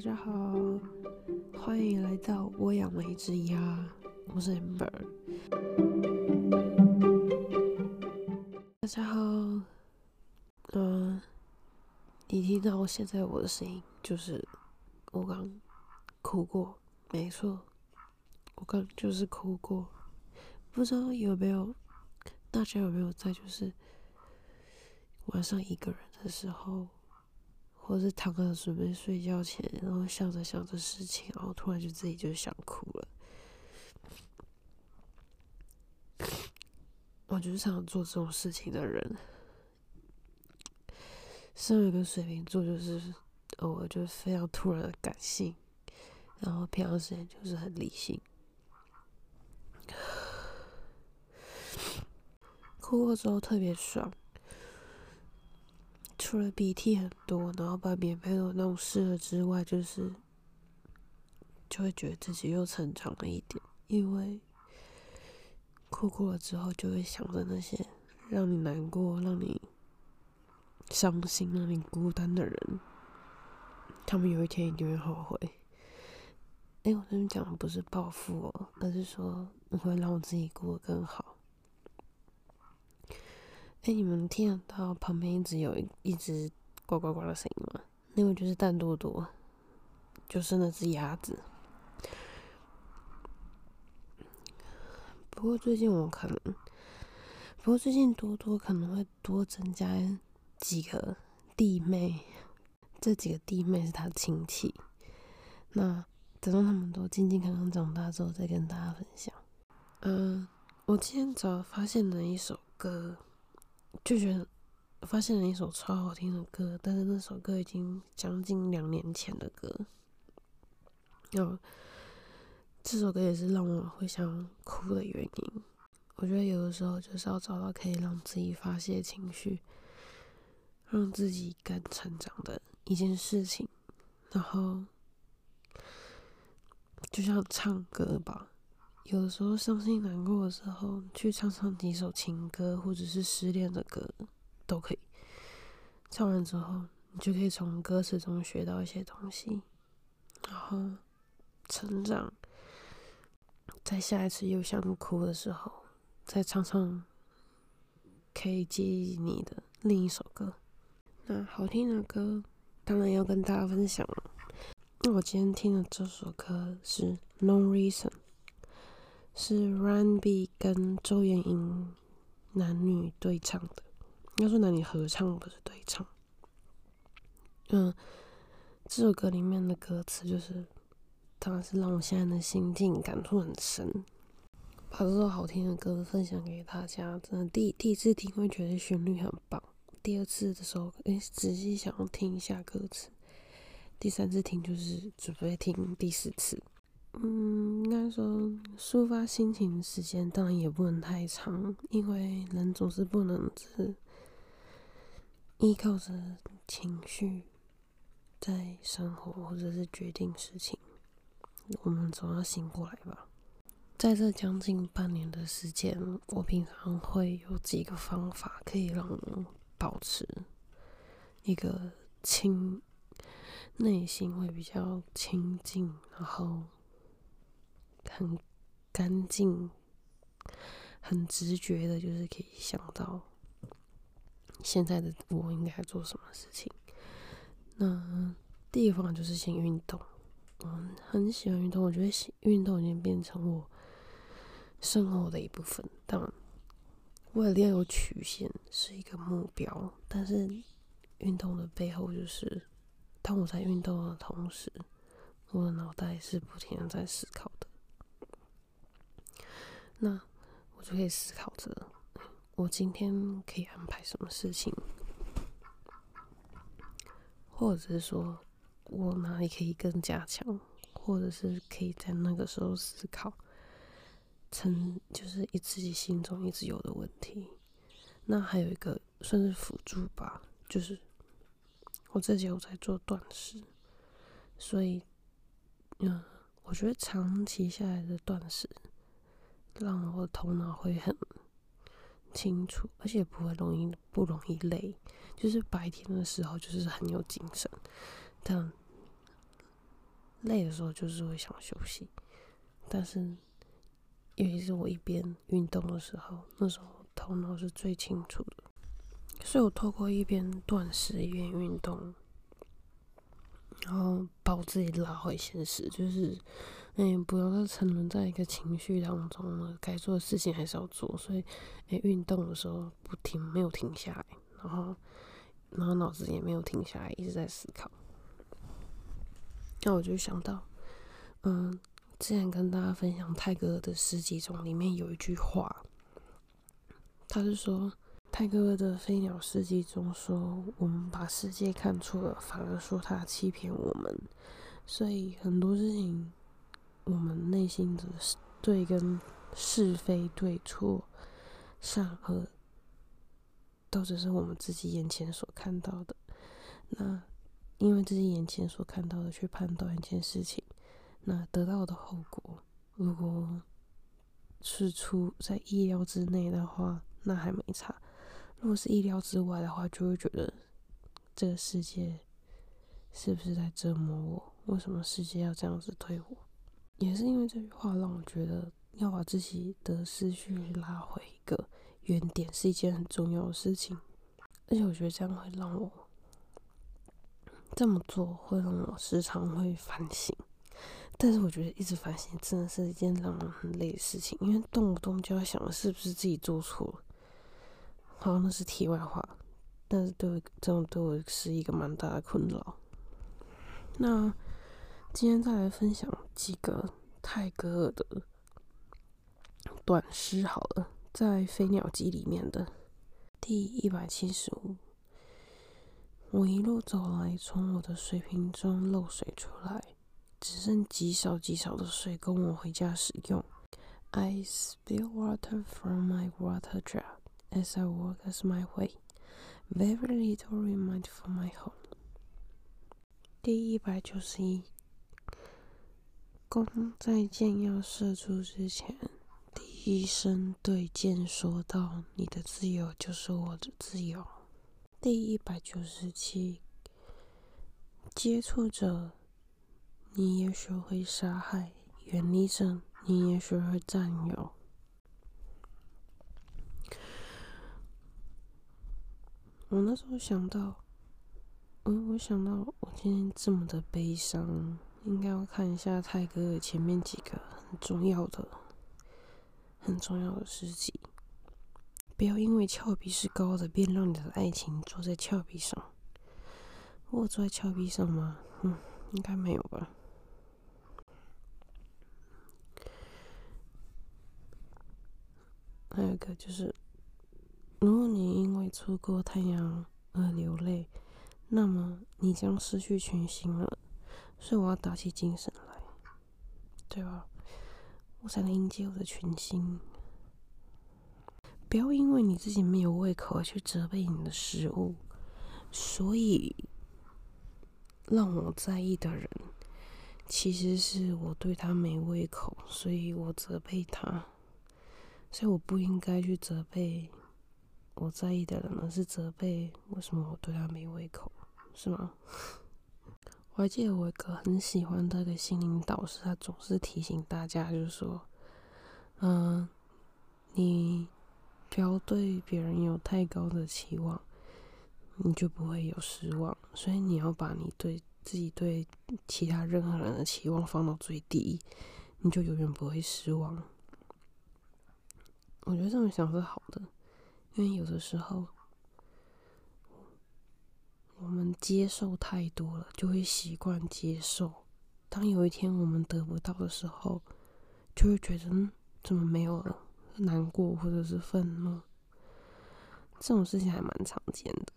大家好，欢迎来到我养了一只鸭，我是 Amber。大家好，嗯、呃，你听到现在我的声音，就是我刚哭过，没错，我刚就是哭过，不知道有没有，大家有没有在就是晚上一个人的时候。或是躺在准备睡觉前，然后想着想着事情，然后突然就自己就想哭了。我就是常做这种事情的人。身为一个水瓶座，就是偶尔就非常突然的感性，然后平常时间就是很理性。哭过之后特别爽。除了鼻涕很多，然后把棉被都弄湿了之外，就是就会觉得自己又成长了一点。因为哭过了之后，就会想着那些让你难过、让你伤心、让你孤单的人，他们有一天一定会后悔。哎，我这边讲的不是报复哦，而是说我会让我自己过得更好。哎，你们听得到旁边一直有一一只呱呱呱的声音吗？那个就是蛋多多，就是那只鸭子。不过最近我可能，不过最近多多可能会多增加几个弟妹，这几个弟妹是他亲戚。那等到他们都健健康康长大之后，再跟大家分享。嗯，我今天早发现了一首歌。就觉得发现了一首超好听的歌，但是那首歌已经将近两年前的歌。有这首歌也是让我会想哭的原因。我觉得有的时候就是要找到可以让自己发泄情绪、让自己更成长的一件事情。然后就像唱歌吧。有时候伤心难过的时候，去唱唱几首情歌，或者是失恋的歌，都可以。唱完之后，你就可以从歌词中学到一些东西，然后成长。在下一次又想哭的时候，再唱唱可以接你的另一首歌。那好听的歌，当然要跟大家分享了。那我今天听的这首歌是《No Reason》。是 Ryan B 跟周彦瑛男女对唱的，应该说男女合唱，不是对唱。嗯，这首歌里面的歌词就是，当然是让我现在的心境感触很深。把这首好听的歌分享给大家，真的第第一次听会觉得旋律很棒，第二次的时候，哎，仔细想要听一下歌词，第三次听就是准备听第四次。嗯，应该说抒发心情时间当然也不能太长，因为人总是不能只依靠着情绪在生活或者是决定事情。我们总要醒过来吧。在这将近半年的时间，我平常会有几个方法可以让我保持一个清内心会比较清静，然后。很干净、很直觉的，就是可以想到现在的我应该做什么事情。那第一方就是先运动。嗯，很喜欢运动，我觉得运动已经变成我生活的一部分。当然，为了要有曲线是一个目标，但是运动的背后就是，当我在运动的同时，我的脑袋是不停的在思考。那我就可以思考着，我今天可以安排什么事情，或者是说我哪里可以更加强，或者是可以在那个时候思考，成就是一自己心中一直有的问题。那还有一个算是辅助吧，就是我自己有在做断食，所以嗯，我觉得长期下来的断食。让我头脑会很清楚，而且不会容易不容易累。就是白天的时候，就是很有精神，但累的时候就是会想休息，但是尤其是我一边运动的时候，那时候头脑是最清楚的。所以我透过一边断食一边运动，然后把我自己拉回现实，就是嗯，不要再沉沦在一个情绪当中了。该做的事情还是要做，所以诶，运动的时候不停，没有停下来，然后然后脑子也没有停下来，一直在思考。那我就想到，嗯，之前跟大家分享泰戈尔的诗集中，里面有一句话，他是说。泰戈尔的《飞鸟诗集》中说：“我们把世界看错了，反而说他欺骗我们。所以很多事情，我们内心的对跟是非对错、善恶，都只是我们自己眼前所看到的。那因为自己眼前所看到的去判断一件事情，那得到的后果，如果是出在意料之内的话，那还没差。”如果是意料之外的话，就会觉得这个世界是不是在折磨我？为什么世界要这样子对我？也是因为这句话让我觉得要把自己的思绪拉回一个原点是一件很重要的事情。而且我觉得这样会让我这么做会让我时常会反省。但是我觉得一直反省真的是一件让人很累的事情，因为动不动就要想是不是自己做错了。好，那是题外话，但是对我这种对我是一个蛮大的困扰。那今天再来分享几个泰戈尔的短诗好了，在《飞鸟集》里面的第一百七十五，我一路走来，从我的水瓶中漏水出来，只剩极少极少的水供我回家使用。I spill water from my water jar. As I walk as my way, very little remained for my home。第一百九十一，弓在箭要射出之前，第一声对箭说道：“你的自由就是我的自由。”第一百九十七，接触者，你也许会杀害；远离者，你也许会占有。我那时候想到，我我想到我今天这么的悲伤，应该要看一下泰戈尔前面几个很重要的、很重要的诗集。不要因为峭壁是高的，便让你的爱情坐在峭壁上。我坐在峭壁上吗？嗯，应该没有吧。还有一个就是。如果你因为错过太阳而流泪，那么你将失去全新了。所以我要打起精神来，对吧？我才能迎接我的全新。不要因为你自己没有胃口而去责备你的食物。所以，让我在意的人，其实是我对他没胃口，所以我责备他。所以我不应该去责备。我在意的人而，是责备为什么我对他没胃口，是吗？我还记得我一个很喜欢的一个心灵导师，他总是提醒大家，就是说，嗯、你不要对别人有太高的期望，你就不会有失望。所以你要把你对自己对其他任何人的期望放到最低，你就永远不会失望。我觉得这么想是好的。因为有的时候，我们接受太多了，就会习惯接受。当有一天我们得不到的时候，就会觉得，嗯，怎么没有了？难过或者是愤怒，这种事情还蛮常见的，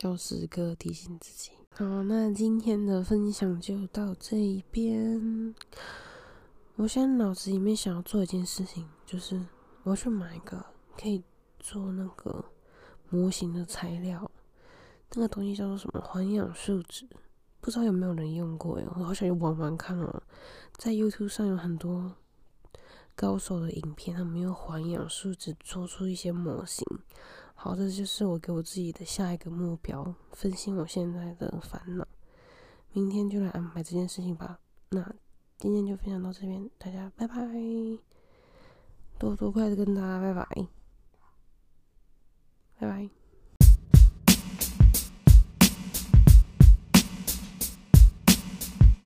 要时刻提醒自己。好，那今天的分享就到这一边。我现在脑子里面想要做一件事情，就是我要去买一个可以。做那个模型的材料，那个东西叫做什么环氧树脂，不知道有没有人用过呀？我好想去玩玩看哦。在 YouTube 上有很多高手的影片，他们用环氧树脂做出一些模型。好，这就是我给我自己的下一个目标，分析我现在的烦恼。明天就来安排这件事情吧。那今天就分享到这边，大家拜拜，多多快的跟大家拜拜，拜拜。